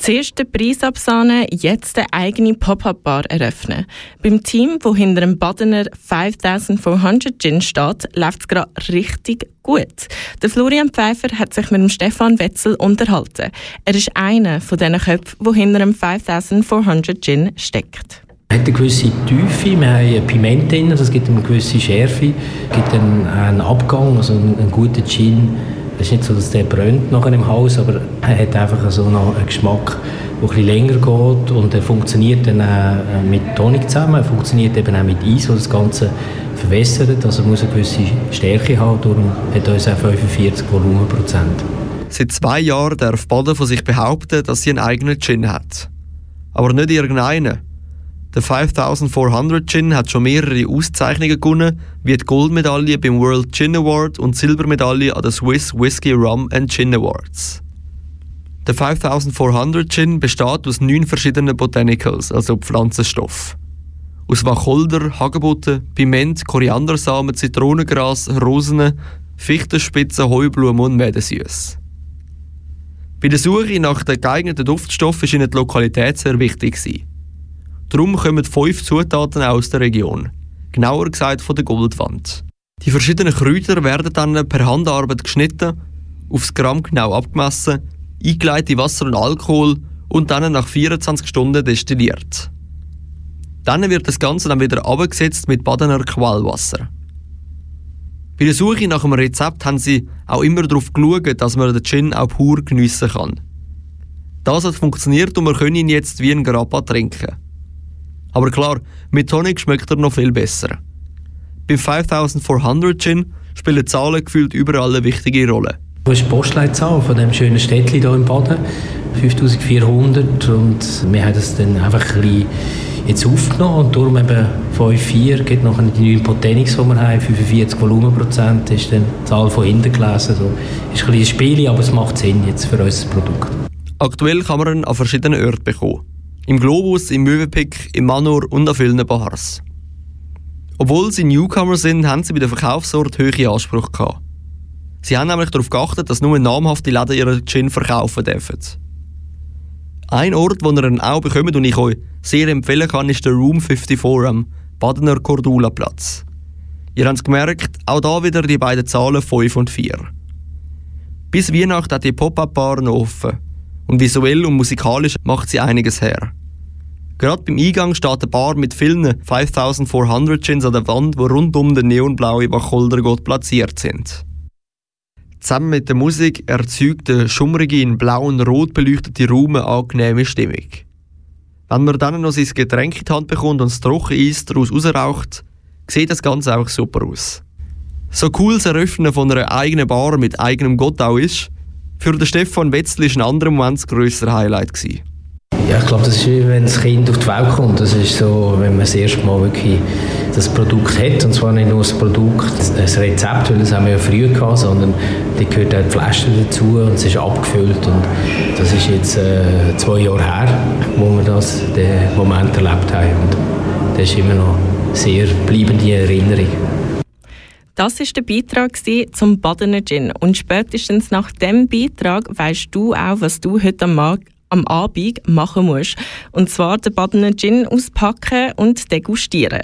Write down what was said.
Zuerst den Preis absahnen, jetzt eine eigene Pop-Up-Bar eröffnen. Beim Team, wo hinter dem Badener 5400 Gin steht, läuft es gerade richtig gut. Der Florian Pfeiffer hat sich mit dem Stefan Wetzel unterhalten. Er ist einer von diesen Köpfen, der hinter dem 5400 Gin steckt. Es hat eine gewisse Tiefe, wir haben Piment drin, das gibt eine gewisse Schärfe, gibt einen, einen Abgang, also einen, einen guten Gin es ist nicht so, dass der brennt nachher im Haus, aber er hat einfach so einen Geschmack, der etwas länger geht und er funktioniert dann auch mit Tonic zusammen, er funktioniert eben auch mit Eis, das das Ganze verwässert, also muss eine gewisse Stärke haben, darum hat er uns auch 45 Volumenprozent. Seit zwei Jahren darf Baden von sich behaupten, dass sie einen eigenen Gin hat. Aber nicht irgendeinen. Der 5400 Gin hat schon mehrere Auszeichnungen gewonnen, wie die Goldmedaille beim World Gin Award und Silbermedaille an den Swiss Whisky Rum and Gin Awards. Der 5400 Gin besteht aus neun verschiedenen Botanicals, also Pflanzenstoffen. Aus Wacholder, Hagebutten, Piment, Koriandersamen, Zitronengras, Rosen, Fichtenspitzen, Heublumen und Mädensüß. Bei der Suche nach den geeigneten Duftstoffen war ihnen die Lokalität sehr wichtig. Darum kommen fünf Zutaten aus der Region. Genauer gesagt von der Goldwand. Die verschiedenen Kräuter werden dann per Handarbeit geschnitten, aufs Gramm genau abgemessen, eingeleitet in Wasser und Alkohol und dann nach 24 Stunden destilliert. Dann wird das Ganze dann wieder abgesetzt mit Badener Quellwasser. Bei der Suche nach einem Rezept haben sie auch immer darauf geschaut, dass man den Gin auch pur geniessen kann. Das hat funktioniert und wir können ihn jetzt wie ein Grappa trinken. Aber klar, mit Tonic schmeckt er noch viel besser. Bei 5400 Gin spielen Zahlen gefühlt überall eine wichtige Rolle. Das ist die Postleitzahl von dem schönen Städtchen hier im Baden. 5400 und wir haben das dann einfach ein bisschen jetzt aufgenommen und darum eben 5,4 gibt noch die neuen Potenics, die wir haben, 45 Volumenprozent ist dann die Zahl von hinten gelesen. Also ist ein bisschen ein Spiel, aber es macht Sinn jetzt für unser Produkt. Aktuell kann man ihn an verschiedenen Orten bekommen. Im Globus, im Möwenpick, im Manor und an vielen Bars. Obwohl sie Newcomer sind, haben sie bei der Verkaufsort hohe Ansprüche gehabt. Sie haben nämlich darauf geachtet, dass nur namhafte Läden ihren Gin verkaufen dürfen. Ein Ort, wo ihr ihn auch bekommt und ich euch sehr empfehlen kann, ist der Room 54 am Badener Cordula Platz. Ihr habt es gemerkt, auch da wieder die beiden Zahlen 5 und 4. Bis Weihnachten hat die Pop-Up-Bar noch offen und visuell und musikalisch macht sie einiges her. Gerade beim Eingang steht eine Bar mit vielen 5400 Gins an der Wand, wo rund um den neonblauen Wacholdergott platziert sind. Zusammen mit der Musik erzeugt der schummrige, in blau und rot beleuchtete Raum eine angenehme Stimmung. Wenn man dann noch sein Getränk in die Hand bekommt und das Trockeneis daraus rausraucht, sieht das Ganze auch super aus. So cool das Eröffnen von einer eigenen Bar mit eigenem Gott auch ist, für den Stefan Wetzl war ein anderer Moment das grössere Highlight. Gewesen. Ja, ich glaube, das ist wie wenn das Kind auf die Welt kommt. Das ist so, wenn man das erste Mal wirklich das Produkt hat. Und zwar nicht nur das Produkt, das Rezept, weil das haben wir ja früher gehabt, sondern da gehört auch die Flasche dazu und es ist abgefüllt. Und das ist jetzt äh, zwei Jahre her, wo wir das, den Moment erlebt haben. Und das ist immer noch sehr bleibende Erinnerung. Das ist der Beitrag zum Badener Gin. Und spätestens nach dem Beitrag weißt du auch, was du heute am, Mag am Abend machen musst. Und zwar den Badener Gin auspacken und degustieren.